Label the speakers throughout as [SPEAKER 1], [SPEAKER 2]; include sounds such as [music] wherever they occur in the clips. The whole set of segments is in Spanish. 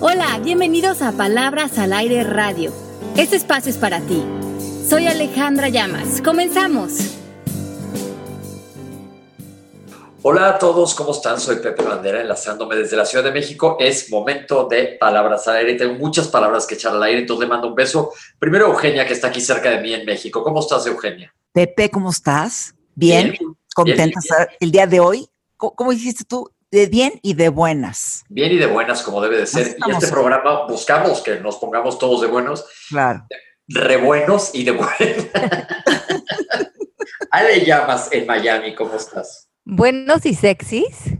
[SPEAKER 1] Hola, bienvenidos a Palabras al Aire Radio. Este espacio es para ti. Soy Alejandra Llamas. Comenzamos.
[SPEAKER 2] Hola a todos, ¿cómo están? Soy Pepe Bandera, enlazándome desde la Ciudad de México. Es momento de palabras al aire. Tengo muchas palabras que echar al aire, entonces le mando un beso. Primero, Eugenia, que está aquí cerca de mí en México. ¿Cómo estás, Eugenia?
[SPEAKER 3] Pepe, ¿cómo estás? Bien,
[SPEAKER 2] Bien,
[SPEAKER 3] contenta
[SPEAKER 2] bien,
[SPEAKER 3] el día de hoy. ¿Cómo, cómo dijiste tú? De bien y de buenas.
[SPEAKER 2] Bien y de buenas, como debe de ser. Y este programa buscamos que nos pongamos todos de buenos,
[SPEAKER 3] Claro.
[SPEAKER 2] re buenos y de buenas. [laughs] Ale Llamas en Miami, ¿cómo estás?
[SPEAKER 4] Buenos y sexys.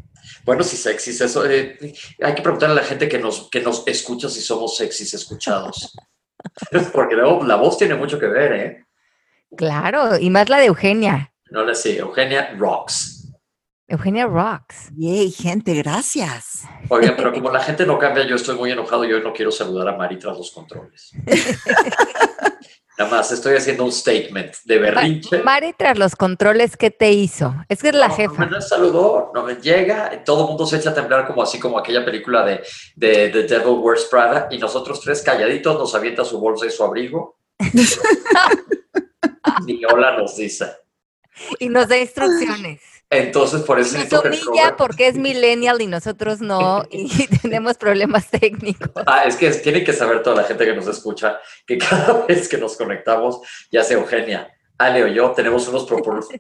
[SPEAKER 2] Buenos y sexys, eso. eh, hay que preguntarle a la gente que nos, que nos escucha si somos sexys escuchados. [laughs] Porque luego la voz tiene mucho que ver, ¿eh?
[SPEAKER 4] Claro, y más la de Eugenia.
[SPEAKER 2] No le sé, Eugenia Rocks.
[SPEAKER 4] Eugenia Rocks.
[SPEAKER 3] Yay, gente, gracias.
[SPEAKER 2] Oigan, pero como la gente no cambia, yo estoy muy enojado y hoy no quiero saludar a Mari tras los controles. [laughs] Nada más, estoy haciendo un statement de berrinche.
[SPEAKER 4] Mari, tras los controles, ¿qué te hizo? Es que es la
[SPEAKER 2] No,
[SPEAKER 4] jefa.
[SPEAKER 2] No me saludó, no me llega, todo el mundo se echa a temblar como así como aquella película de, de The Devil Wears Prada y nosotros tres calladitos nos avienta su bolsa y su abrigo. [laughs] Ni hola nos dice.
[SPEAKER 4] Y nos da instrucciones.
[SPEAKER 2] Entonces por eso
[SPEAKER 4] Nos humilla porque es millennial y nosotros no, [laughs] y [laughs] tenemos problemas técnicos.
[SPEAKER 2] Ah, es que tiene que saber toda la gente que nos escucha que cada [laughs] vez que nos conectamos, ya sea Eugenia, Ale o yo, tenemos unos,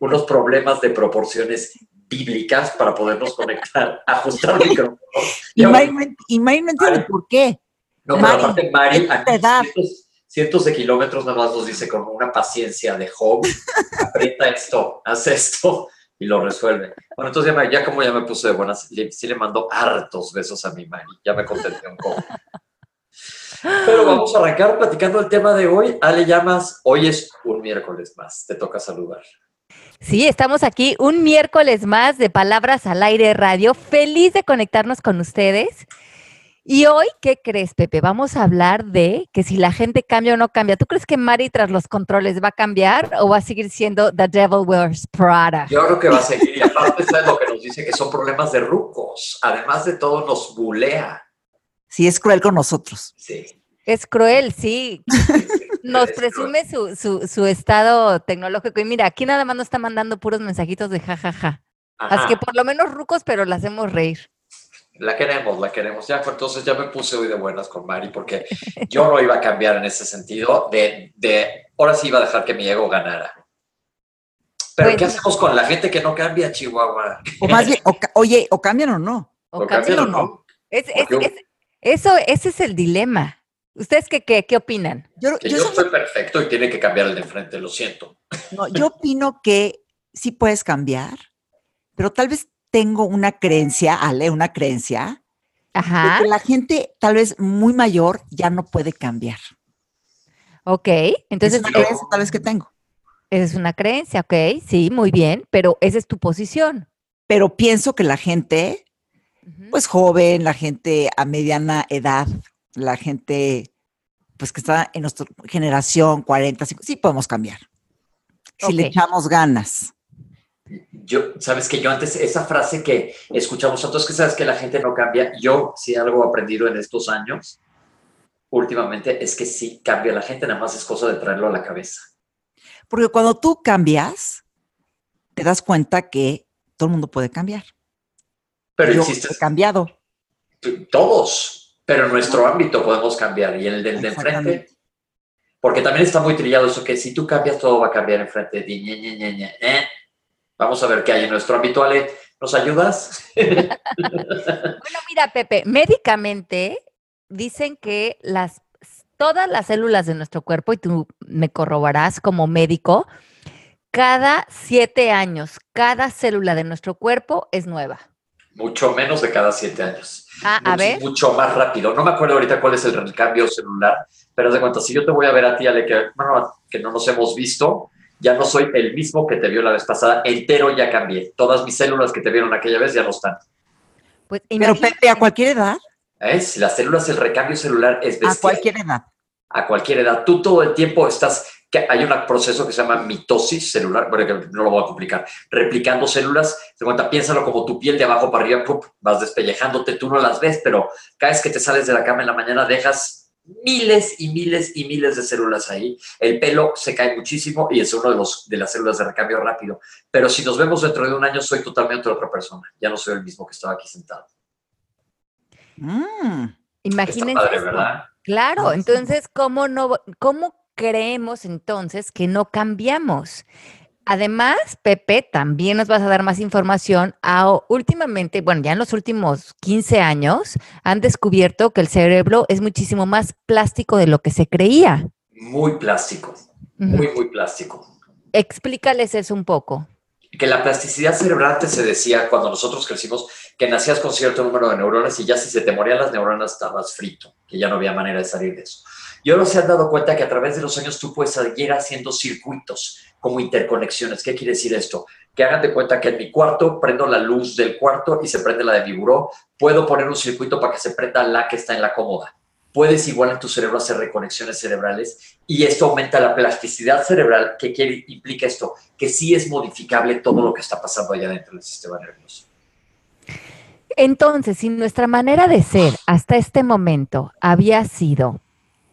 [SPEAKER 2] unos problemas de proporciones bíblicas para podernos conectar, ajustar el micrófono.
[SPEAKER 3] Y y Mari no entiende por qué.
[SPEAKER 2] No, pero
[SPEAKER 3] Mari,
[SPEAKER 2] aparte Mari, a cientos, cientos de kilómetros nada más nos dice con una paciencia de Job, aprieta esto, haz esto y lo resuelve. Bueno, entonces ya, como ya me puse de buenas, sí le mando hartos besos a mi Mari, ya me contenté un poco. Pero vamos a arrancar platicando el tema de hoy. Ale Llamas, hoy es un miércoles más, te toca saludar.
[SPEAKER 4] Sí, estamos aquí un miércoles más de Palabras al Aire Radio. Feliz de conectarnos con ustedes. Y hoy, ¿qué crees, Pepe? Vamos a hablar de que si la gente cambia o no cambia. ¿Tú crees que Mari tras los controles va a cambiar o va a seguir siendo The Devil Wears Prada?
[SPEAKER 2] Yo creo que va a seguir y aparte es lo que nos dice que son problemas de rucos. Además de todo nos bulea.
[SPEAKER 3] Sí, es cruel con nosotros.
[SPEAKER 2] Sí.
[SPEAKER 4] Es cruel, sí. Nos
[SPEAKER 2] Es
[SPEAKER 4] presume su, su, su estado tecnológico. Y mira, aquí nada más nos está mandando puros mensajitos de jajaja.
[SPEAKER 2] Ajá.
[SPEAKER 4] Así que por lo menos rucos, pero la hacemos reír.
[SPEAKER 2] La queremos, la queremos. Ya, pues, entonces ya me puse hoy de buenas con Mari porque yo no iba a cambiar en ese sentido de, de ahora sí iba a dejar que mi ego ganara. Pero ¿qué hacemos con la gente que no cambia, Chihuahua?
[SPEAKER 3] O más bien, o oye, o cambian o no.
[SPEAKER 4] O
[SPEAKER 2] ¿Lo
[SPEAKER 4] cambia
[SPEAKER 2] cambian
[SPEAKER 4] o no.
[SPEAKER 2] no?
[SPEAKER 4] Es- es-
[SPEAKER 2] Porque-
[SPEAKER 4] es- eso, ese es el dilema. ¿Ustedes qué, qué, qué opinan?
[SPEAKER 3] Yo,
[SPEAKER 2] Que
[SPEAKER 3] yo
[SPEAKER 2] yo
[SPEAKER 3] sé-
[SPEAKER 2] estoy perfecto y tiene que cambiar el de enfrente, lo siento.
[SPEAKER 3] no, yo opino que sí puedes cambiar, pero tal vez tengo una creencia, Ale, una creencia, de que la gente tal vez muy mayor ya no puede cambiar.
[SPEAKER 4] ok.
[SPEAKER 3] Entonces, es una creencia tal vez que tengo.
[SPEAKER 4] esa es una creencia, ok. Sí, muy bien, pero esa es tu posición.
[SPEAKER 3] Pero pienso que la gente pues joven, la gente a mediana edad, la gente pues que está en nuestra generación 40, 50, sí podemos cambiar. Si le echamos ganas.
[SPEAKER 2] Yo, sabes que yo antes, esa frase que escuchamos nosotros, que sabes que la gente no cambia, yo sí algo he aprendido en estos años, últimamente, es que sí cambia la gente, nada más es cosa de traerlo a la cabeza.
[SPEAKER 3] Porque cuando tú cambias, te das cuenta que todo el mundo puede cambiar.
[SPEAKER 2] Pero
[SPEAKER 3] Yo
[SPEAKER 2] existe
[SPEAKER 3] he cambiado.
[SPEAKER 2] todos, pero en nuestro ámbito podemos cambiar y en el del de enfrente, porque también está muy trillado eso que si tú cambias todo va a cambiar enfrente de ti. ñe, ñe, ñe, ñe, eh. Vamos a ver qué hay en nuestro ámbito, Ale. ¿Nos ayudas? [laughs]
[SPEAKER 4] Bueno, mira, Pepe, médicamente dicen que las, todas las células de nuestro cuerpo, y tú me corroborarás como médico, cada siete años, cada célula de nuestro cuerpo es nueva.
[SPEAKER 2] Mucho menos de cada siete años.
[SPEAKER 4] Ah, a
[SPEAKER 2] mucho,
[SPEAKER 4] ver.
[SPEAKER 2] mucho más rápido. No me acuerdo ahorita cuál es el recambio celular, pero de cuenta, si yo te voy a ver a ti, Ale, que, bueno, que no nos hemos visto, ya no soy el mismo que te vio la vez pasada, entero ya cambié. Todas mis células que te vieron aquella vez ya no están.
[SPEAKER 4] Pues
[SPEAKER 3] Pero Pepe, a cualquier edad,
[SPEAKER 2] ¿Eh? Si las células, el recambio celular es
[SPEAKER 3] a cualquier edad.
[SPEAKER 2] a cualquier edad. Tú todo el tiempo estás que hay un proceso que se llama mitosis celular, bueno, que no lo voy a complicar, replicando células, de cuenta, piénsalo como tu piel de abajo para arriba, vas despellejándote, tú no las ves, pero cada vez que te sales de la cama en la mañana dejas miles y miles y miles de células ahí. El pelo se cae muchísimo y es uno de, los, de las células de recambio rápido. Pero si nos vemos dentro de un año, soy totalmente otra persona. Ya no soy el mismo que estaba aquí sentado.
[SPEAKER 4] Mm. Imagínense. Claro, entonces, ¿cómo, no, ¿cómo creemos entonces que no cambiamos? Además, Pepe, también nos vas a dar más información. últimamente, bueno, ya en los últimos 15 años, han descubierto que el cerebro es muchísimo más plástico de lo que se creía.
[SPEAKER 2] Muy plástico, muy, muy plástico.
[SPEAKER 4] Explícales eso un poco.
[SPEAKER 2] Que la plasticidad cerebral se decía cuando nosotros crecimos que nacías con cierto número de neuronas y ya si se te morían las neuronas estabas frito, que ya no había manera de salir de eso. Y ahora se han dado cuenta que a través de los años tú puedes seguir haciendo circuitos como interconexiones. ¿Qué quiere decir esto? Que hagan de cuenta que en mi cuarto prendo la luz del cuarto y se prende la de mi buró. Puedo poner un circuito para que se prenda la que está en la cómoda. Puedes igual en tu cerebro hacer reconexiones cerebrales y esto aumenta la plasticidad cerebral. ¿Qué quiere, implica esto? Que sí es modificable todo lo que está pasando allá dentro del sistema nervioso.
[SPEAKER 4] Entonces, si nuestra manera de ser hasta este momento había sido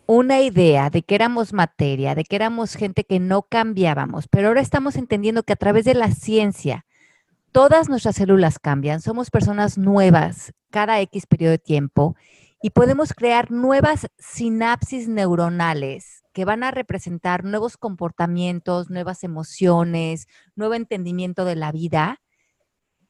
[SPEAKER 4] una idea de que éramos materia, de que éramos gente que no cambiábamos, pero ahora estamos entendiendo que a través de la ciencia todas nuestras células cambian, somos personas nuevas cada X periodo de tiempo y podemos crear nuevas sinapsis neuronales que van a representar nuevos comportamientos, nuevas emociones, nuevo entendimiento de la vida.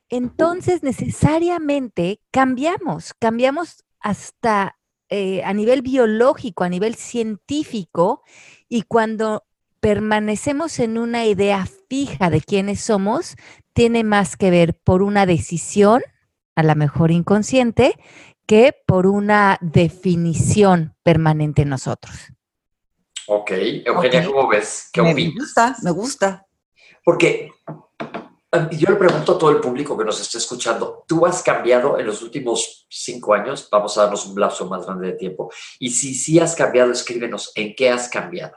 [SPEAKER 4] Entonces necesariamente cambiamos, cambiamos hasta eh, a nivel biológico, a nivel científico, y cuando permanecemos en una idea fija de quiénes somos, tiene más que ver por una decisión, a lo mejor inconsciente, que por una definición permanente en nosotros.
[SPEAKER 2] Ok, Eugenia, ¿cómo ves?
[SPEAKER 3] ¿Qué me gusta, me gusta.
[SPEAKER 2] Porque yo le pregunto a todo el público que nos está escuchando, ¿tú has cambiado en los últimos cinco años? Vamos a darnos un lapso más grande de tiempo. Y si sí has cambiado, escríbenos, ¿en qué has cambiado?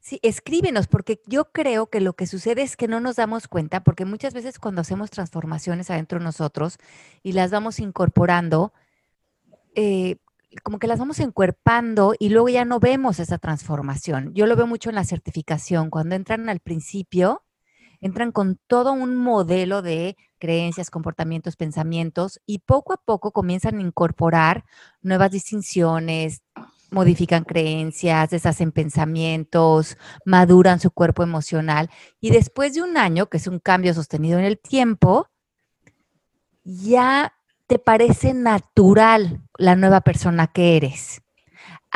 [SPEAKER 4] Sí, escríbenos, porque yo creo que lo que sucede es que no nos damos cuenta, porque muchas veces cuando hacemos transformaciones adentro de nosotros y las vamos incorporando, eh, como que las vamos encuerpando y luego ya no vemos esa transformación. Yo lo veo mucho en la certificación, cuando entran al principio, entran con todo un modelo de creencias, comportamientos, pensamientos y poco a poco comienzan a incorporar nuevas distinciones, modifican creencias, deshacen pensamientos, maduran su cuerpo emocional y después de un año, que es un cambio sostenido en el tiempo, ya te parece natural la nueva persona que eres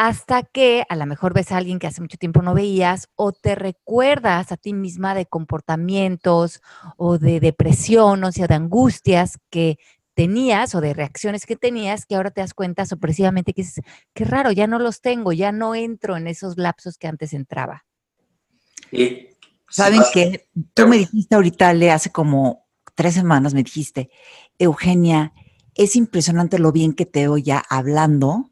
[SPEAKER 4] hasta que a lo mejor ves a alguien que hace mucho tiempo no veías o te recuerdas a ti misma de comportamientos o de depresión o sea, de angustias que tenías o de reacciones que tenías que ahora te das cuenta sorpresivamente que dices, qué raro, ya no los tengo, ya no entro en esos lapsos que antes entraba.
[SPEAKER 3] Y ¿Saben qué? Tú me dijiste ahorita, Le, hace como tres semanas me dijiste, Eugenia, es impresionante lo bien que te oía hablando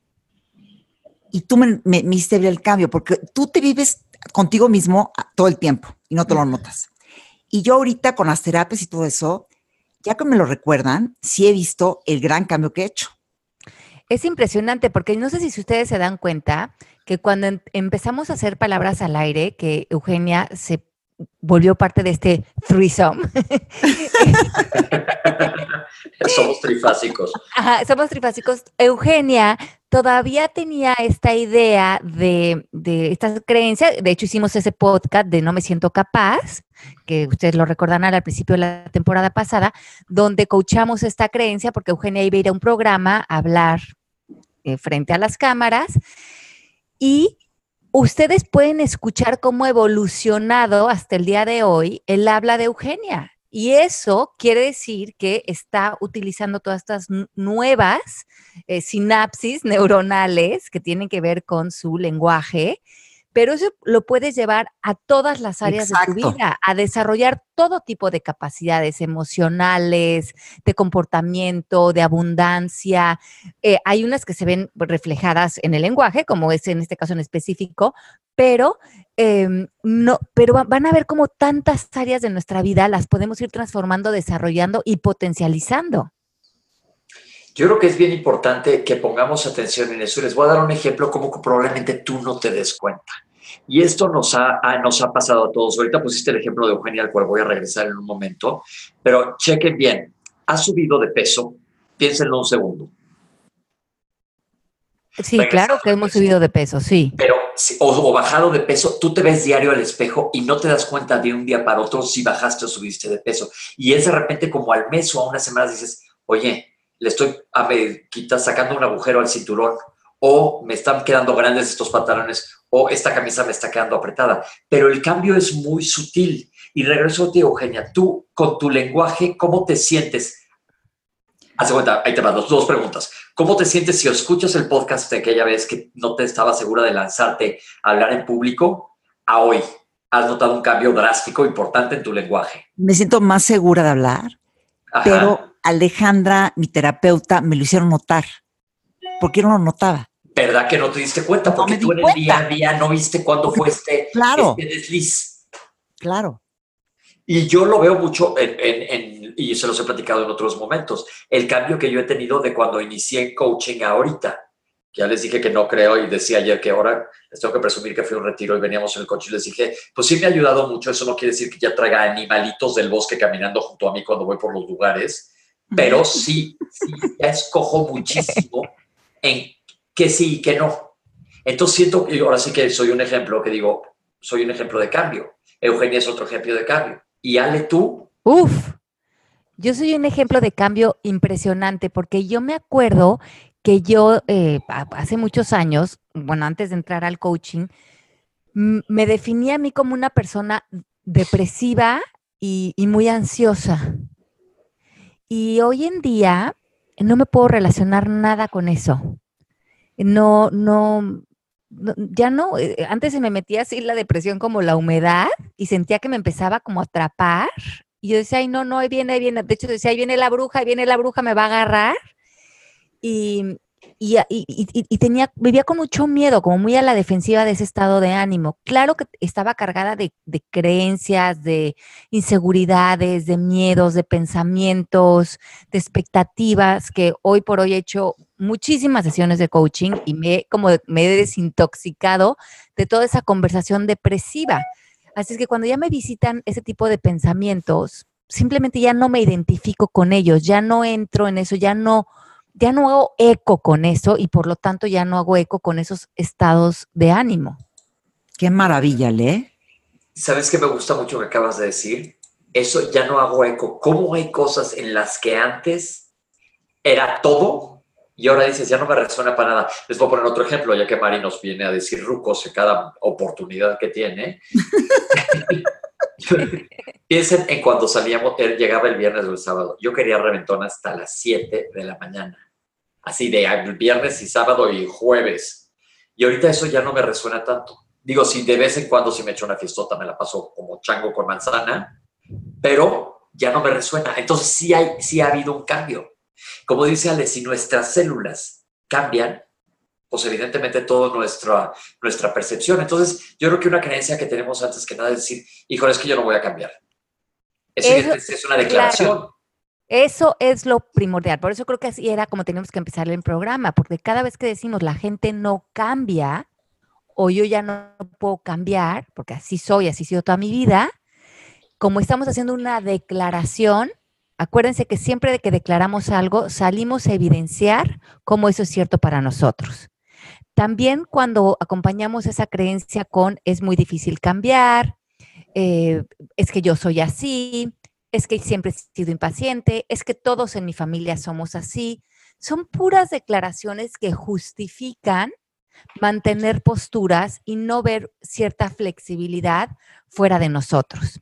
[SPEAKER 3] y tú me, me, hiciste ver el cambio, porque tú te vives contigo mismo todo el tiempo y no te lo notas. Y yo ahorita con las terapias y todo eso, ya que me lo recuerdan, sí he visto el gran cambio que he hecho.
[SPEAKER 4] Es impresionante porque no sé si ustedes se dan cuenta que cuando em, empezamos a hacer palabras al aire, que Eugenia se volvió parte de este threesome. [laughs]
[SPEAKER 2] somos trifásicos.
[SPEAKER 4] Ajá, somos trifásicos. Eugenia todavía tenía esta idea de, de esta creencia. De hecho, hicimos ese podcast de No me siento capaz, que ustedes lo recordarán al principio de la temporada pasada, donde coachamos esta creencia porque Eugenia iba a ir a un programa a hablar eh, frente a las cámaras y ustedes pueden escuchar cómo ha evolucionado hasta el día de hoy el habla de Eugenia. Y eso quiere decir que está utilizando todas estas nuevas eh, sinapsis [laughs] neuronales que tienen que ver con su lenguaje, pero eso lo puedes llevar a todas las áreas de tu vida, a desarrollar todo tipo de capacidades emocionales, de comportamiento, de abundancia. Eh, hay unas que se ven reflejadas en el lenguaje, como es en este caso en específico, pero em, no, pero van a ver cómo tantas áreas de nuestra vida las podemos ir transformando, desarrollando y potencializando.
[SPEAKER 2] Yo creo que es bien importante que pongamos atención en eso. Les voy a dar un ejemplo como que probablemente tú no te des cuenta. Y esto nos ha, nos ha pasado a todos. Ahorita pusiste el ejemplo de Eugenia, al cual voy a regresar en un momento, pero chequen bien. Ha subido de peso, piénsenlo un segundo.
[SPEAKER 4] Sí, claro que hemos subido de peso, sí.
[SPEAKER 2] Pero, o, bajado de peso, tú te ves diario al espejo y no te das cuenta de un día para otro si bajaste o subiste de peso. Y es de repente como al mes o a unas semanas dices, oye, le estoy a ver, sacando un agujero al cinturón, o me están quedando grandes estos pantalones, o esta camisa me está quedando apretada. Pero el cambio es muy sutil. Y regreso a ti, Eugenia, tú con tu lenguaje, ¿cómo te sientes? Hace cuenta, ahí te van dos, dos preguntas. ¿Cómo te sientes si escuchas el podcast de aquella vez que no te estaba segura de lanzarte a hablar en público a hoy? ¿Has notado un cambio drástico, importante en tu lenguaje?
[SPEAKER 3] Me siento más segura de hablar, pero Alejandra, mi terapeuta, me lo hicieron notar. porque no lo notaba?
[SPEAKER 2] ¿Verdad que no te diste cuenta? Porque tú en el día a día no viste cuándo fue este,
[SPEAKER 3] claro,
[SPEAKER 2] este desliz.
[SPEAKER 3] Claro.
[SPEAKER 2] Y yo lo veo mucho en, y se los he platicado en otros momentos, el cambio que yo he tenido de cuando inicié coaching a ahorita. Ya les dije que no creo y decía ayer que ahora les tengo que presumir que fui a un retiro y veníamos en el coche y les dije, pues sí me ha ayudado mucho, eso no quiere decir que ya traiga animalitos del bosque caminando junto a mí cuando voy por los lugares, pero sí, sí, ya escojo muchísimo en que sí y que no. Entonces siento, y ahora sí que soy un ejemplo, que digo, soy un ejemplo de cambio. Eugenia es otro ejemplo de cambio. Y Ale, tú.
[SPEAKER 4] Uf, yo soy un ejemplo de cambio impresionante porque yo me acuerdo que yo eh, hace muchos años, bueno, antes de entrar al coaching, me definía a mí como una persona depresiva y muy ansiosa. Y hoy en día no me puedo relacionar nada con eso. No, no, ya no. Eh, antes se me metía así la depresión como la humedad y sentía que me empezaba como a atrapar. Y yo decía, ay, no, no, ahí viene, ahí viene. De hecho, decía, ahí viene la bruja, ahí viene la bruja, me va a agarrar. Y, y, tenía, vivía con mucho miedo, como muy a la defensiva de ese estado de ánimo. Claro que estaba cargada de, de, creencias, de inseguridades, de miedos, de pensamientos, de expectativas, que hoy por hoy he hecho muchísimas sesiones de coaching y me, como me he desintoxicado de toda esa conversación depresiva. Así es que cuando ya me visitan ese tipo de pensamientos, simplemente ya no me identifico con ellos, ya no entro en eso, ya no ya no hago eco con eso y por lo tanto ya no hago eco con esos estados de ánimo.
[SPEAKER 3] Qué maravilla, ¿le?
[SPEAKER 2] ¿Sabes qué me gusta mucho que acabas de decir? Eso ya no hago eco. ¿Cómo hay cosas en las que antes era todo y ahora dices, ya no me resuena para nada? Les voy a poner otro ejemplo, ya que Mari nos viene a decir rucos en cada oportunidad que tiene. [laughs] Piensen en cuando salíamos, llegaba el viernes o el sábado. Yo quería reventón hasta las 7 de la mañana así de viernes y sábado y jueves. Y ahorita eso ya no me resuena tanto. Digo, si de vez en cuando si me echo una fiestota me la paso como chango con manzana, pero ya no me resuena. Entonces sí, hay, sí ha habido un cambio. Como dice Ale, si nuestras células cambian, pues evidentemente toda nuestra, nuestra percepción. Entonces yo creo que una creencia que tenemos antes que nada es decir, híjole, es que yo no voy a cambiar. Eso, es, una declaración.
[SPEAKER 4] Eso es lo primordial. Por eso creo que así era como teníamos que empezar el programa, porque cada vez que decimos la gente no cambia o yo ya no puedo cambiar, porque así soy, así he sido toda mi vida, como estamos haciendo una declaración, acuérdense que siempre de que declaramos algo, salimos a evidenciar cómo eso es cierto para nosotros. También cuando acompañamos esa creencia con es muy difícil cambiar, eh, es que yo soy así, es que siempre he sido impaciente, es que todos en mi familia somos así. Son puras declaraciones que justifican mantener posturas y no ver cierta flexibilidad fuera de nosotros.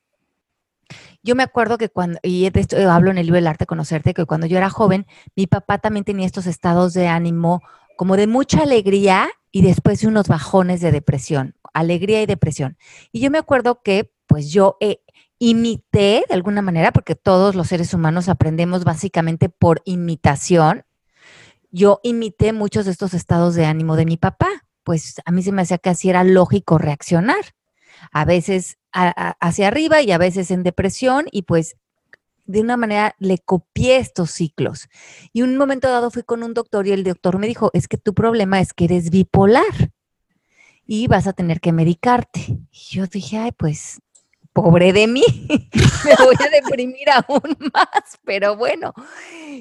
[SPEAKER 4] Yo me acuerdo que cuando, y de esto hablo en el libro El arte de conocerte, que cuando yo era joven, mi papá también tenía estos estados de ánimo como de mucha alegría y después de unos bajones de depresión, alegría y depresión. Y yo me acuerdo que pues yo eh, imité de alguna manera, porque todos los seres humanos aprendemos básicamente por imitación, yo imité muchos de estos estados de ánimo de mi papá, pues a mí se me hacía que así era lógico reaccionar, a veces hacia arriba y a veces en depresión y pues de una manera le copié estos ciclos. Y un momento dado fui con un doctor y el doctor me dijo, es que tu problema es que eres bipolar y vas a tener que medicarte. Y yo dije, ay, pues pobre de mí, [laughs] me voy a deprimir aún [laughs] más, pero bueno.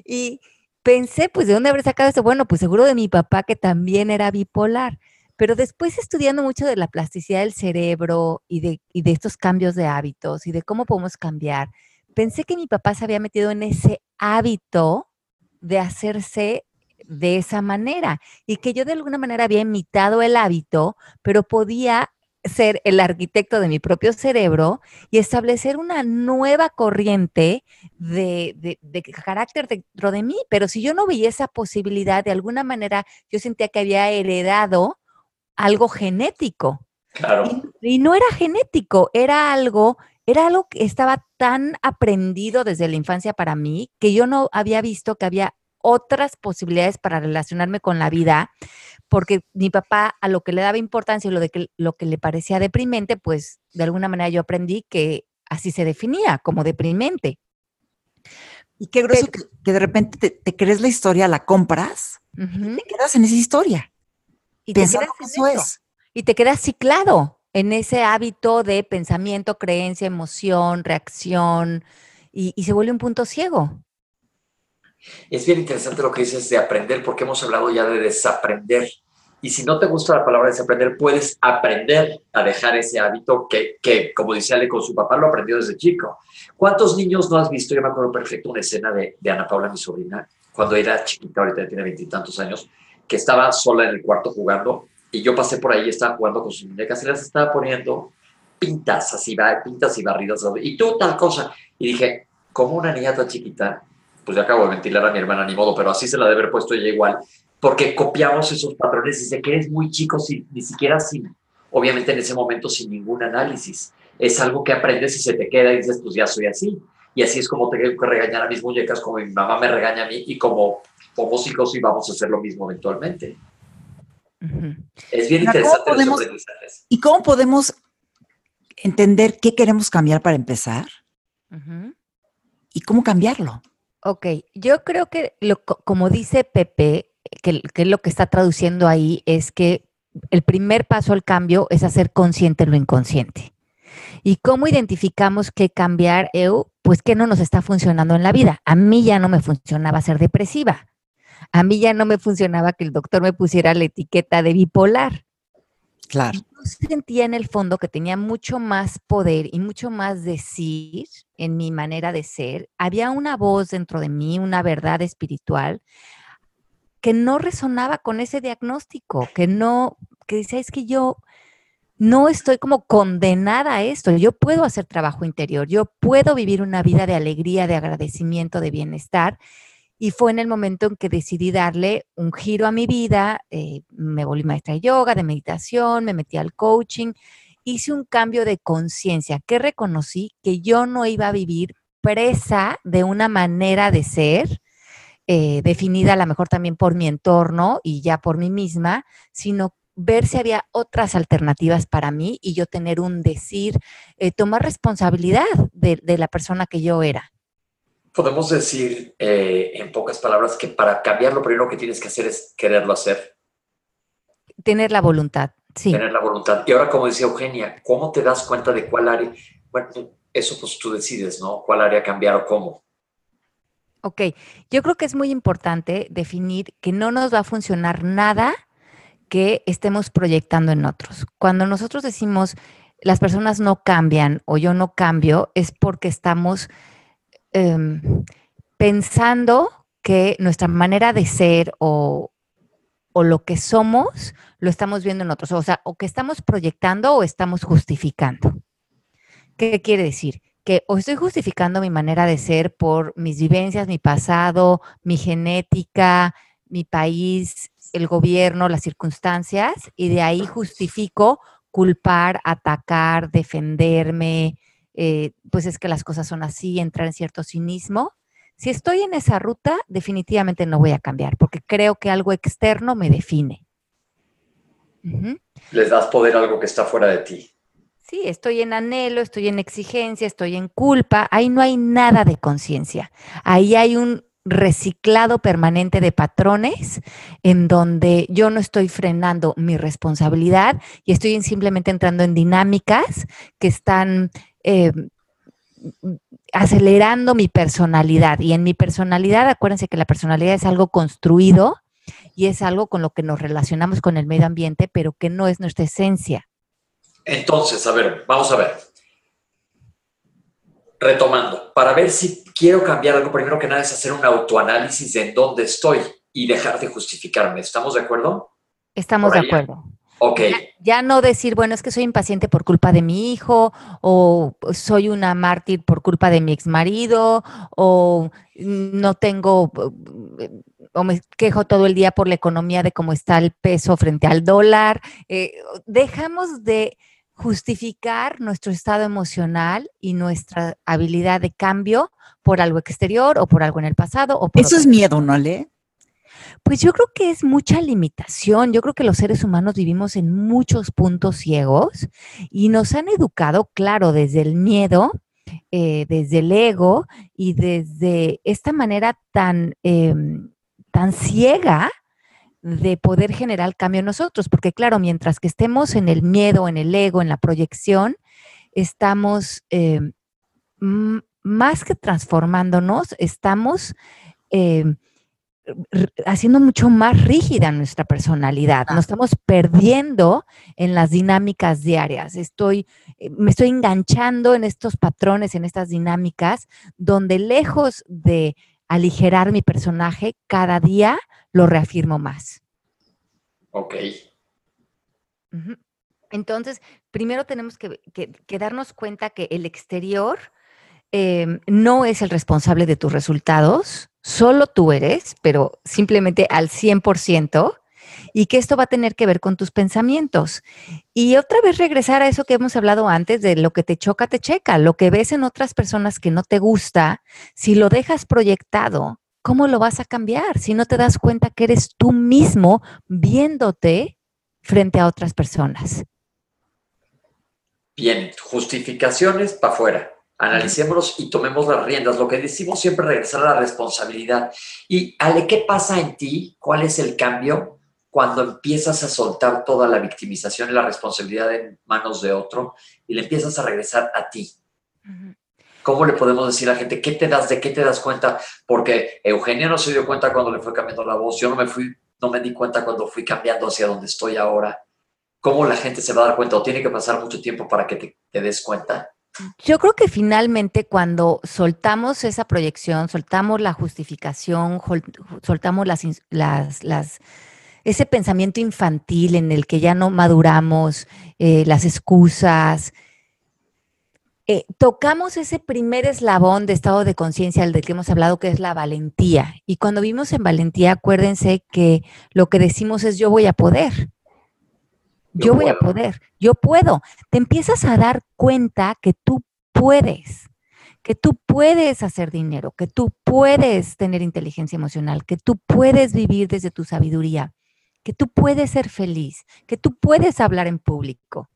[SPEAKER 4] Y pensé, pues, ¿de dónde habré sacado eso? Bueno, pues seguro de mi papá que también era bipolar. Pero después estudiando mucho de la plasticidad del cerebro y de, y de estos cambios de hábitos y de cómo podemos cambiar, pensé que mi papá se había metido en ese hábito de hacerse de esa manera y que yo de alguna manera había imitado el hábito, pero podía ser el arquitecto de mi propio cerebro y establecer una nueva corriente de, carácter dentro de mí. Pero si yo no veía esa posibilidad, de alguna manera yo sentía que había heredado algo genético. y, no era genético, era algo era algo que estaba tan aprendido desde la infancia para mí que yo no había visto que había otras posibilidades para relacionarme con la vida, porque mi papá a lo que le daba importancia y lo, de que, lo que le parecía deprimente, pues de alguna manera yo aprendí que así se definía, como deprimente.
[SPEAKER 3] Y qué grueso que, de repente te, crees la historia, la compras, y te quedas en esa historia.
[SPEAKER 4] Y te quedas eso es. Y te quedas ciclado en ese hábito de pensamiento, creencia, emoción, reacción, y, se vuelve un punto ciego.
[SPEAKER 2] Es bien interesante lo que dices de aprender, porque hemos hablado ya de desaprender. Y si no te gusta la palabra desaprender, puedes aprender a dejar ese hábito que, que como decía Ale con su papá, lo aprendió desde chico. ¿Cuántos niños no has visto? Yo me acuerdo perfecto una escena de, Ana Paula, mi sobrina, cuando era chiquita, ahorita tiene veintitantos años, que estaba sola en el cuarto jugando y yo pasé por ahí, estaba jugando con sus muñecas y las estaba poniendo pintas, así, pintas y barridas, y tú tal cosa. Y dije, como una niña chiquita, pues ya acabo de ventilar a mi hermana, ni modo, pero así se la debe haber puesto ella igual, porque copiamos esos patrones desde que eres muy chico, sin, ni siquiera sin, obviamente en ese momento sin ningún análisis. Es algo que aprendes y se te queda y dices, pues ya soy así. Y así es como tengo que regañar a mis muñecas, como mi mamá me regaña a mí, y como somos hijos y vamos a hacer lo mismo eventualmente. Es bien interesante
[SPEAKER 3] ¿Y cómo podemos entender qué queremos cambiar para empezar? ¿Y cómo cambiarlo?
[SPEAKER 4] Ok, yo creo que lo, como dice Pepe, que, que lo que está traduciendo ahí es que el primer paso al cambio es hacer consciente lo inconsciente. ¿Y cómo identificamos qué cambiar, Eu? Pues que no nos está funcionando en la vida. A mí ya no me funcionaba ser depresiva. A mí ya no me funcionaba que el doctor me pusiera la etiqueta de bipolar.
[SPEAKER 3] Claro.
[SPEAKER 4] Yo sentía en el fondo que tenía mucho más poder y mucho más decir en mi manera de ser. Había una voz dentro de mí, una verdad espiritual que no resonaba con ese diagnóstico, que no, que decía, es que yo no estoy como condenada a esto, yo puedo hacer trabajo interior, yo puedo vivir una vida de alegría, de agradecimiento, de bienestar y fue en el momento en que decidí darle un giro a mi vida, eh, me volví maestra de yoga, de meditación, me metí al coaching, hice un cambio de conciencia que reconocí que yo no iba a vivir presa de una manera de ser, eh, definida a lo mejor también por mi entorno y ya por mí misma, sino ver si había otras alternativas para mí y yo tener un decir, eh, tomar responsabilidad de la persona que yo era.
[SPEAKER 2] Podemos decir eh, en pocas palabras que para cambiar lo primero que tienes que hacer es quererlo hacer.
[SPEAKER 4] Tener la voluntad, sí.
[SPEAKER 2] Tener la voluntad. Y ahora, como decía Eugenia, ¿cómo te das cuenta de cuál área? Bueno, eso pues tú decides, ¿no? ¿Cuál área cambiar o cómo?
[SPEAKER 4] Ok, yo creo que es muy importante definir que no nos va a funcionar nada que estemos proyectando en otros. Cuando nosotros decimos las personas no cambian o yo no cambio, es porque estamos Em, pensando que nuestra manera de ser o, lo que somos lo estamos viendo en otros, o sea, o que estamos proyectando o estamos justificando. ¿Qué quiere decir? Que o estoy justificando mi manera de ser por mis vivencias, mi pasado, mi genética, mi país, el gobierno, las circunstancias, y de ahí justifico culpar, atacar, defenderme, eh, pues es que las cosas son así, entrar en cierto cinismo. Si estoy en esa ruta, definitivamente no voy a cambiar, porque creo que algo externo me define.
[SPEAKER 2] Les das poder a algo que está fuera de ti.
[SPEAKER 4] Sí, estoy en anhelo, estoy en exigencia, estoy en culpa. Ahí no hay nada de conciencia. Ahí hay un reciclado permanente de patrones en donde yo no estoy frenando mi responsabilidad y estoy simplemente entrando en dinámicas que están eh, acelerando mi personalidad. Y en mi personalidad, acuérdense que la personalidad es algo construido y es algo con lo que nos relacionamos con el medio ambiente, pero que no es nuestra esencia.
[SPEAKER 2] Entonces, a ver, vamos a ver. Retomando, para ver si quiero cambiar algo, primero que nada es hacer un autoanálisis de en dónde estoy y dejar de justificarme. ¿Estamos de acuerdo?
[SPEAKER 4] Estamos de acuerdo.
[SPEAKER 2] Ok.
[SPEAKER 4] Ya, no decir, bueno, es que soy impaciente por culpa de mi hijo, o soy una mártir por culpa de mi ex marido, o no tengo, o me quejo todo el día por la economía de cómo está el peso frente al dólar. Eh, dejamos de justificar nuestro estado emocional y nuestra habilidad de cambio por algo exterior o por algo en el pasado. O
[SPEAKER 3] Eso es miedo, ¿no, Le?
[SPEAKER 4] Pues yo creo que es mucha limitación. Yo creo que los seres humanos vivimos en muchos puntos ciegos y nos han educado, claro, desde el miedo, eh, desde el ego y desde esta manera tan, em, tan ciega de poder generar cambio en nosotros, porque claro, mientras que estemos en el miedo, en el ego, en la proyección, estamos eh, más que transformándonos, estamos eh, haciendo mucho más rígida nuestra personalidad, nos estamos perdiendo en las dinámicas diarias, estoy, eh, me estoy enganchando en estos patrones, en estas dinámicas, donde lejos de aligerar mi personaje, cada día lo reafirmo más.
[SPEAKER 2] Ok.
[SPEAKER 4] Entonces, primero tenemos que, darnos cuenta que el exterior em, no es el responsable de tus resultados, solo tú eres, pero simplemente al 100%, y que esto va a tener que ver con tus pensamientos. Y otra vez regresar a eso que hemos hablado antes de lo que te choca, te checa, lo que ves en otras personas que no te gusta, si lo dejas proyectado, ¿cómo lo vas a cambiar si no te das cuenta que eres tú mismo viéndote frente a otras personas?
[SPEAKER 2] Bien, justificaciones para afuera. Analicémonos y tomemos las riendas. Lo que decimos siempre regresar a la responsabilidad. Y Ale, ¿qué pasa en ti? ¿Cuál es el cambio cuando empiezas a soltar toda la victimización y la responsabilidad en manos de otro y le empiezas a regresar a ti? ¿Cómo le podemos decir a la gente qué te das, de qué te das cuenta? Porque Eugenia no se dio cuenta cuando le fue cambiando la voz, yo no me fui, no me di cuenta cuando fui cambiando hacia donde estoy ahora. ¿Cómo la gente se va a dar cuenta o tiene que pasar mucho tiempo para que te, te des cuenta?
[SPEAKER 4] Yo creo que finalmente cuando soltamos esa proyección, soltamos la justificación, soltamos las, las, ese pensamiento infantil en el que ya no maduramos, eh, las excusas, eh, tocamos ese primer eslabón de estado de conciencia del que hemos hablado, que es la valentía. Y cuando vimos en valentía, acuérdense que lo que decimos es yo voy a poder. Yo, voy a poder, yo puedo. Te empiezas a dar cuenta que tú puedes, que tú puedes hacer dinero, que tú puedes tener inteligencia emocional, que tú puedes vivir desde tu sabiduría, que tú puedes ser feliz, que tú puedes hablar en público,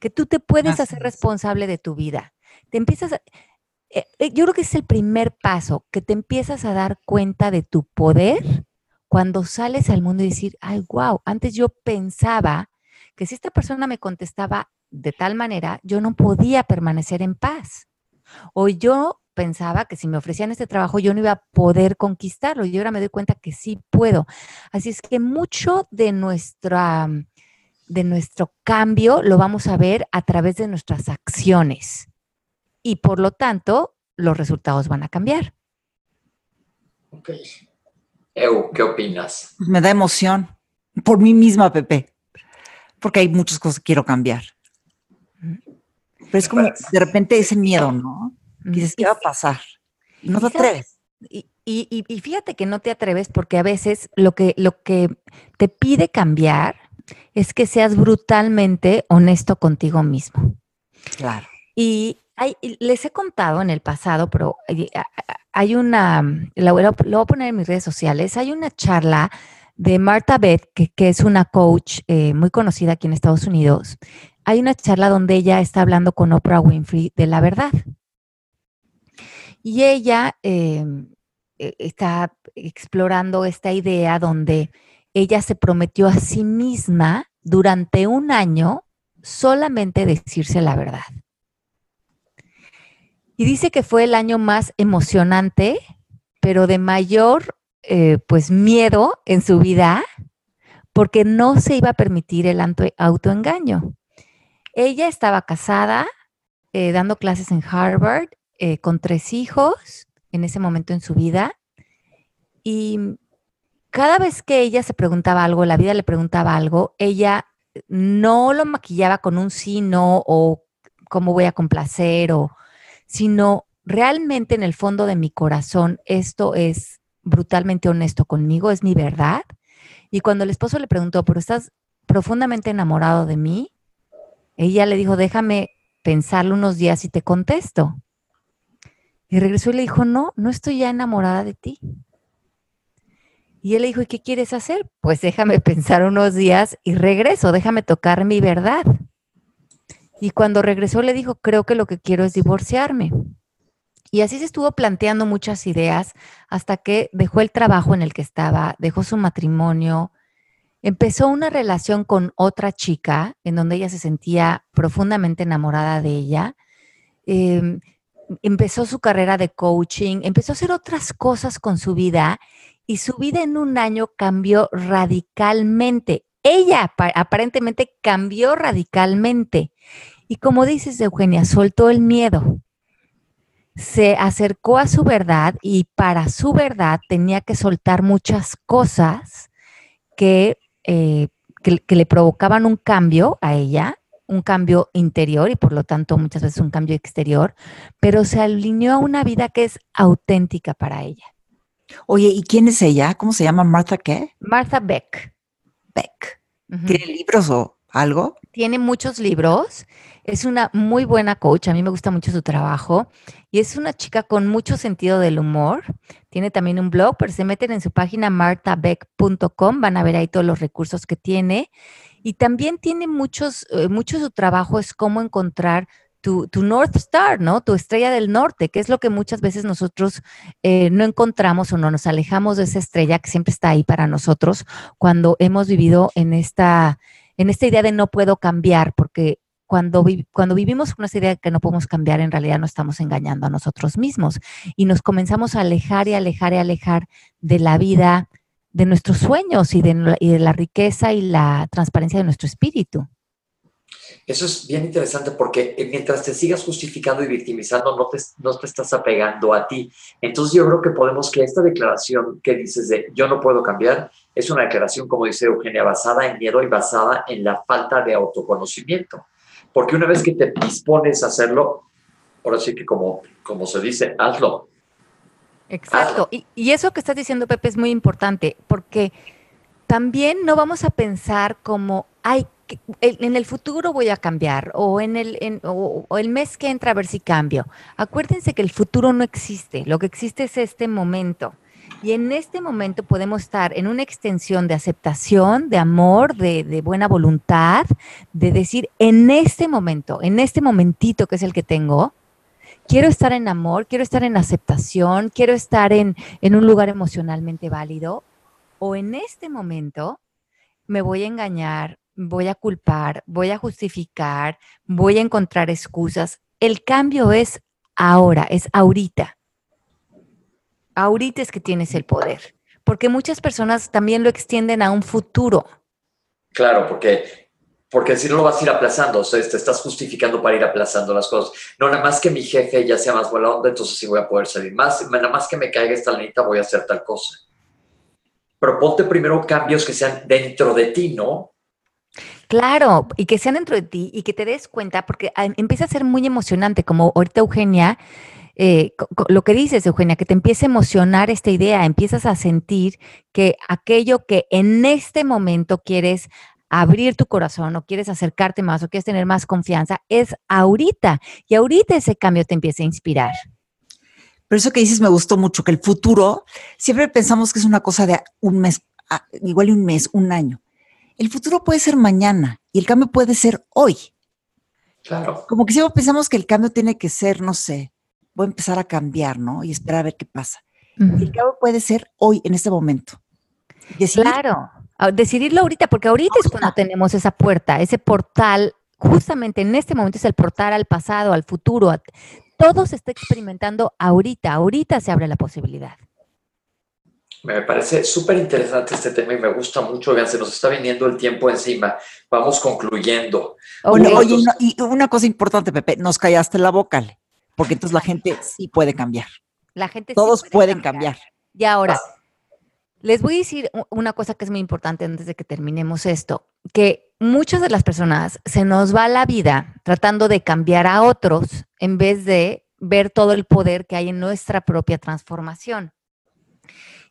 [SPEAKER 4] que tú te puedes hacer responsable de tu vida. Te empiezas a, eh, eh, yo creo que es el primer paso, que te empiezas a dar cuenta de tu poder cuando sales al mundo y decir, ay, wow, antes yo pensaba que si esta persona me contestaba de tal manera, yo no podía permanecer en paz. O yo pensaba que si me ofrecían este trabajo yo no iba a poder conquistarlo y ahora me doy cuenta que sí puedo. Así es que mucho de nuestra de nuestro cambio lo vamos a ver a través de nuestras acciones y por lo tanto los resultados van a cambiar.
[SPEAKER 2] Ok. Eu, ¿qué opinas?
[SPEAKER 3] Me da emoción por mí misma, Pepe, porque hay muchas cosas que quiero cambiar. Pero es como de repente ese miedo, ¿no? Y dices, ¿qué va a pasar? Y no te atreves.
[SPEAKER 4] Y, fíjate que no te atreves porque a veces lo que, lo que te pide cambiar es que seas brutalmente honesto contigo mismo.
[SPEAKER 3] Claro.
[SPEAKER 4] Y les he contado en el pasado, pero hay una, lo voy, a, poner en mis redes sociales, hay una charla de Marta Beth, que, es una coach eh, muy conocida aquí en Estados Unidos. Hay una charla donde ella está hablando con Oprah Winfrey de la verdad. Y ella em, e, está explorando esta idea donde ella se prometió a sí misma durante un año solamente decirse la verdad. Y dice que fue el año más emocionante, pero de mayor eh, pues miedo en su vida, porque no se iba a permitir el autoengaño. Ella estaba casada, eh, dando clases en Harvard, eh, con tres hijos en ese momento en su vida, y cada vez que ella se preguntaba algo, la vida le preguntaba algo, ella no lo maquillaba con un sí, no, o cómo voy a complacer, o, sino realmente en el fondo de mi corazón, esto es brutalmente honesto conmigo, es mi verdad. Y cuando el esposo le preguntó, pero estás profundamente enamorado de mí, ella le dijo, déjame pensarlo unos días y te contesto. Y regresó y le dijo, no, no estoy ya enamorada de ti. Y él le dijo, ¿y qué quieres hacer? Pues déjame pensar unos días y regreso, déjame tocar mi verdad. Y cuando regresó le dijo, creo que lo que quiero es divorciarme. Y así se estuvo planteando muchas ideas hasta que dejó el trabajo en el que estaba, dejó su matrimonio, empezó una relación con otra chica en donde ella se sentía profundamente enamorada de ella. Em, empezó su carrera de coaching, empezó a hacer otras cosas con su vida y su vida en un año cambió radicalmente. Ella aparentemente cambió radicalmente. Y como dices, Eugenia, soltó el miedo. Se acercó a su verdad y para su verdad tenía que soltar muchas cosas que, eh, que le provocaban un cambio a ella, un cambio interior y por lo tanto muchas veces un cambio exterior, pero se alineó a una vida que es auténtica para ella.
[SPEAKER 3] Oye, ¿y quién es ella? ¿Cómo se llama? ¿Martha qué?
[SPEAKER 4] Martha Beck.
[SPEAKER 3] Beck. ¿Tiene libros o algo?
[SPEAKER 4] Tiene muchos libros. Es una muy buena coach. A mí me gusta mucho su trabajo. Y es una chica con mucho sentido del humor. Tiene también un blog, pero se meten en su página martabeck.com. Van a ver ahí todos los recursos que tiene. Y también tiene muchos, eh, mucho su trabajo es cómo encontrar tu, North Star, ¿no? Tu estrella del norte, que es lo que muchas veces nosotros eh, no encontramos o no nos alejamos de esa estrella que siempre está ahí para nosotros cuando hemos vivido en esta, en esta idea de no puedo cambiar, porque cuando, vivimos con esa idea de que no podemos cambiar, en realidad no estamos engañando a nosotros mismos y nos comenzamos a alejar y alejar y alejar de la vida, de nuestros sueños y de la riqueza y la transparencia de nuestro espíritu.
[SPEAKER 2] Eso es bien interesante porque eh, mientras te sigas justificando y victimizando, no te, no te estás apegando a ti. Entonces yo creo que podemos que esta declaración que dices de yo no puedo cambiar es una declaración, como dice Eugenia, basada en miedo y basada en la falta de autoconocimiento. Porque una vez que te dispones a hacerlo, ahora sí que como, como se dice, hazlo.
[SPEAKER 4] Exacto. Y, y eso que estás diciendo, Pepe, es muy importante porque también no vamos a pensar como, ay, en el futuro voy a cambiar o en el, o, el mes que entra a ver si cambio. Acuérdense que el futuro no existe, lo que existe es este momento. Y en este momento podemos estar en una extensión de aceptación, de amor, de, de, buena voluntad, de decir, en este momento, en este momentito que es el que tengo, quiero estar en amor, quiero estar en aceptación, quiero estar en, en un lugar emocionalmente válido, o en este momento me voy a engañar, voy a culpar, voy a justificar, voy a encontrar excusas. El cambio es ahora, es ahorita. Ahorita es que tienes el poder, porque muchas personas también lo extienden a un futuro.
[SPEAKER 2] Claro, porque, porque si no lo vas a ir aplazando, o sea, te estás justificando para ir aplazando las cosas. No, nada más que mi jefe ya sea más buena entonces sí voy a poder salir más. Nada más que me caiga esta lanita, voy a hacer tal cosa. Pero ponte primero cambios que sean dentro de ti, ¿no?
[SPEAKER 4] Claro, y que sean dentro de ti y que te des cuenta, porque empieza a ser muy emocionante, como ahorita Eugenia eh, lo que dices, Eugenia, que te empiece a emocionar esta idea, empiezas a sentir que aquello que en este momento quieres abrir tu corazón o quieres acercarte más o quieres tener más confianza, es ahorita. Y ahorita ese cambio te empieza a inspirar.
[SPEAKER 3] Pero eso que dices me gustó mucho, que el futuro, siempre pensamos que es una cosa de un mes, ah, igual un mes, un año. El futuro puede ser mañana y el cambio puede ser hoy.
[SPEAKER 2] Claro.
[SPEAKER 3] Como que siempre pensamos que el cambio tiene que ser, no sé, voy a empezar a cambiar, ¿no? Y esperar a ver qué pasa. El cambio puede ser hoy, en este momento.
[SPEAKER 4] claro, decidirlo ahorita, porque ahorita es cuando tenemos esa puerta, ese portal, justamente en este momento es el portal al pasado, al futuro, todo se está experimentando ahorita, ahorita se abre la posibilidad.
[SPEAKER 2] Me parece súper interesante este tema y me gusta mucho. Vean, se nos está viniendo el tiempo encima. Vamos concluyendo.
[SPEAKER 3] oye, y una cosa importante, Pepe, nos callaste la boca, porque entonces la gente sí puede cambiar.
[SPEAKER 4] La gente
[SPEAKER 3] Todos pueden cambiar.
[SPEAKER 4] Y ahora, les voy a decir una cosa que es muy importante antes de que terminemos esto, que muchas de las personas se nos va la vida tratando de cambiar a otros en vez de ver todo el poder que hay en nuestra propia transformación.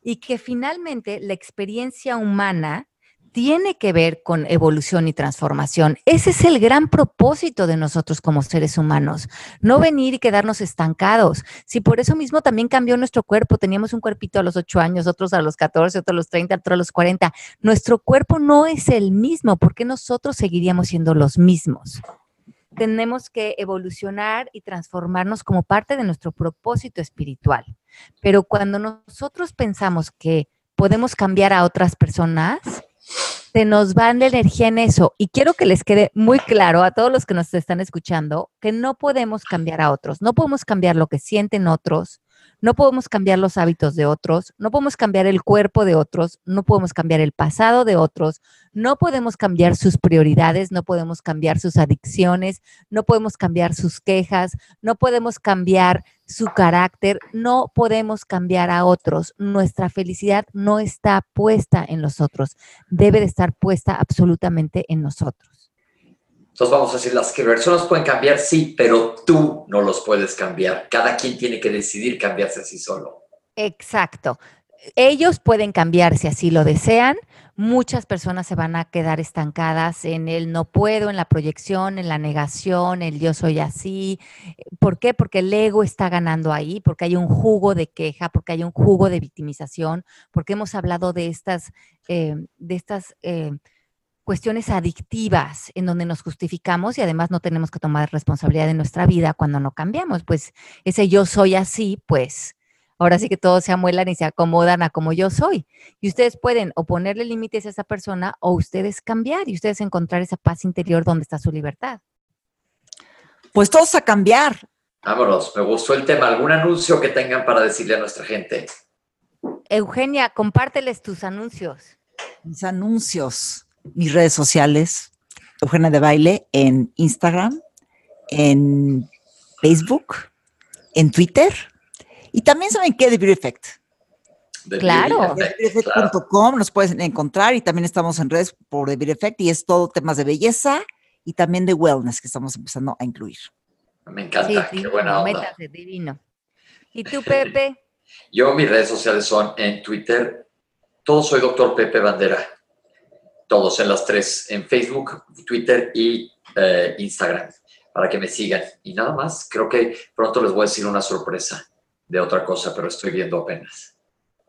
[SPEAKER 4] Y que finalmente la experiencia humana tiene que ver con evolución y transformación. Ese es el gran propósito de nosotros como seres humanos, no venir y quedarnos estancados. Si por eso mismo también cambió nuestro cuerpo, teníamos un cuerpito a los 8 años, otros a los 14, otros a los 30, otros a los 40, nuestro cuerpo no es el mismo, ¿por qué nosotros seguiríamos siendo los mismos? Tenemos que evolucionar y transformarnos como parte de nuestro propósito espiritual. Pero cuando nosotros pensamos que podemos cambiar a otras personas, se nos va la energía en eso. Y quiero que les quede muy claro a todos los que nos están escuchando que no podemos cambiar a otros, no podemos cambiar lo que sienten otros, no podemos cambiar los hábitos de otros, no podemos cambiar el cuerpo de otros, no podemos cambiar el pasado de otros, no podemos cambiar sus prioridades, no podemos cambiar sus adicciones, no podemos cambiar sus quejas, no podemos cambiar su carácter, no podemos cambiar a otros. Nuestra felicidad no está puesta en los otros, debe de estar puesta absolutamente en nosotros.
[SPEAKER 2] Entonces vamos a decir, las que personas pueden cambiar, sí, pero tú no los puedes cambiar. Cada quien tiene que decidir cambiarse así solo.
[SPEAKER 4] Exacto. Ellos pueden cambiar si así lo desean. Muchas personas se van a quedar estancadas en el no puedo, en la proyección, en la negación, el yo soy así. ¿Por qué? Porque el ego está ganando ahí, porque hay un jugo de queja, porque hay un jugo de victimización, porque hemos hablado de estas, eh, de estas eh, cuestiones adictivas en donde nos justificamos y además no tenemos que tomar responsabilidad de nuestra vida cuando no cambiamos. Pues ese yo soy así, pues ahora sí que todos se amuelan y se acomodan a como yo soy. Y ustedes pueden o ponerle límites a esa persona o ustedes cambiar y ustedes encontrar esa paz interior donde está su libertad.
[SPEAKER 3] Pues todos a cambiar.
[SPEAKER 2] Vámonos, me gustó el tema. ¿Algún anuncio que tengan para decirle a nuestra gente?
[SPEAKER 4] Eugenia, compárteles tus anuncios.
[SPEAKER 3] Mis anuncios mis redes sociales, Eugenia de Baile, en Instagram, en Facebook, en Twitter. Y también saben qué de Beauty Effect.
[SPEAKER 4] claro.
[SPEAKER 3] Beautyeffect.com nos pueden encontrar y también estamos en redes por The Beauty Effect y es todo temas de belleza y también de wellness que estamos empezando a incluir.
[SPEAKER 2] Me encanta, qué buena onda.
[SPEAKER 4] divino. ¿Y tú, [laughs] Pepe?
[SPEAKER 2] Yo, mis redes sociales son en Twitter, todo soy doctor Pepe Bandera todos en las tres, en Facebook, Twitter y eh, Instagram, para que me sigan. Y nada más, creo que pronto les voy a decir una sorpresa de otra cosa, pero estoy viendo apenas.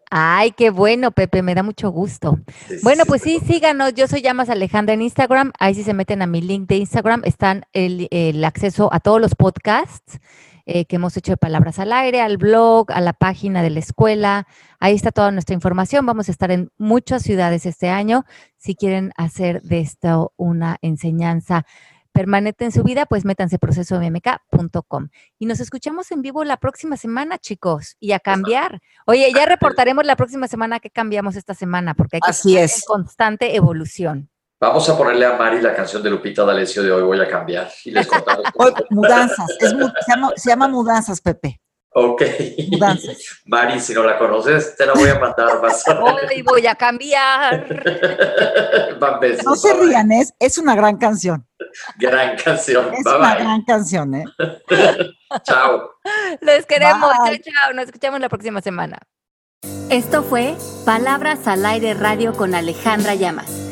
[SPEAKER 4] Ay, qué bueno, Pepe, me da mucho gusto. bueno, pues sí, síganos. Yo soy Llamas Alejandra en Instagram. Ahí sí se meten a mi link de Instagram, están el, el acceso a todos los podcasts. Eh, que hemos hecho de Palabras al Aire, al blog, a la página de la escuela. Ahí está toda nuestra información. Vamos a estar en muchas ciudades este año. Si quieren hacer de esto una enseñanza permanente en su vida, pues métanse procesomk.com. Y nos escuchamos en vivo la próxima semana, chicos, y a cambiar. Oye, ya reportaremos la próxima semana que cambiamos esta semana, porque hay que
[SPEAKER 3] Así es. en
[SPEAKER 4] constante evolución.
[SPEAKER 2] Vamos a ponerle a Mari la canción de Lupita D'Alessio de hoy voy a cambiar y les contamos. [laughs]
[SPEAKER 3] mudanzas, se, llama, Mudanzas, Pepe.
[SPEAKER 2] Ok. Mudanzas. Mari, si no la conoces, te la voy a mandar más.
[SPEAKER 4] Hoy voy a cambiar. [laughs]
[SPEAKER 3] no se rían, es, es una gran canción.
[SPEAKER 2] gran canción.
[SPEAKER 3] Es
[SPEAKER 2] bye
[SPEAKER 3] una
[SPEAKER 2] bye.
[SPEAKER 3] gran canción, ¿eh? [laughs]
[SPEAKER 2] Chao.
[SPEAKER 5] Les queremos.
[SPEAKER 3] Bye.
[SPEAKER 5] Chao, chao. Nos escuchamos la próxima semana.
[SPEAKER 4] Esto fue Palabras al Aire Radio con Alejandra Llamas.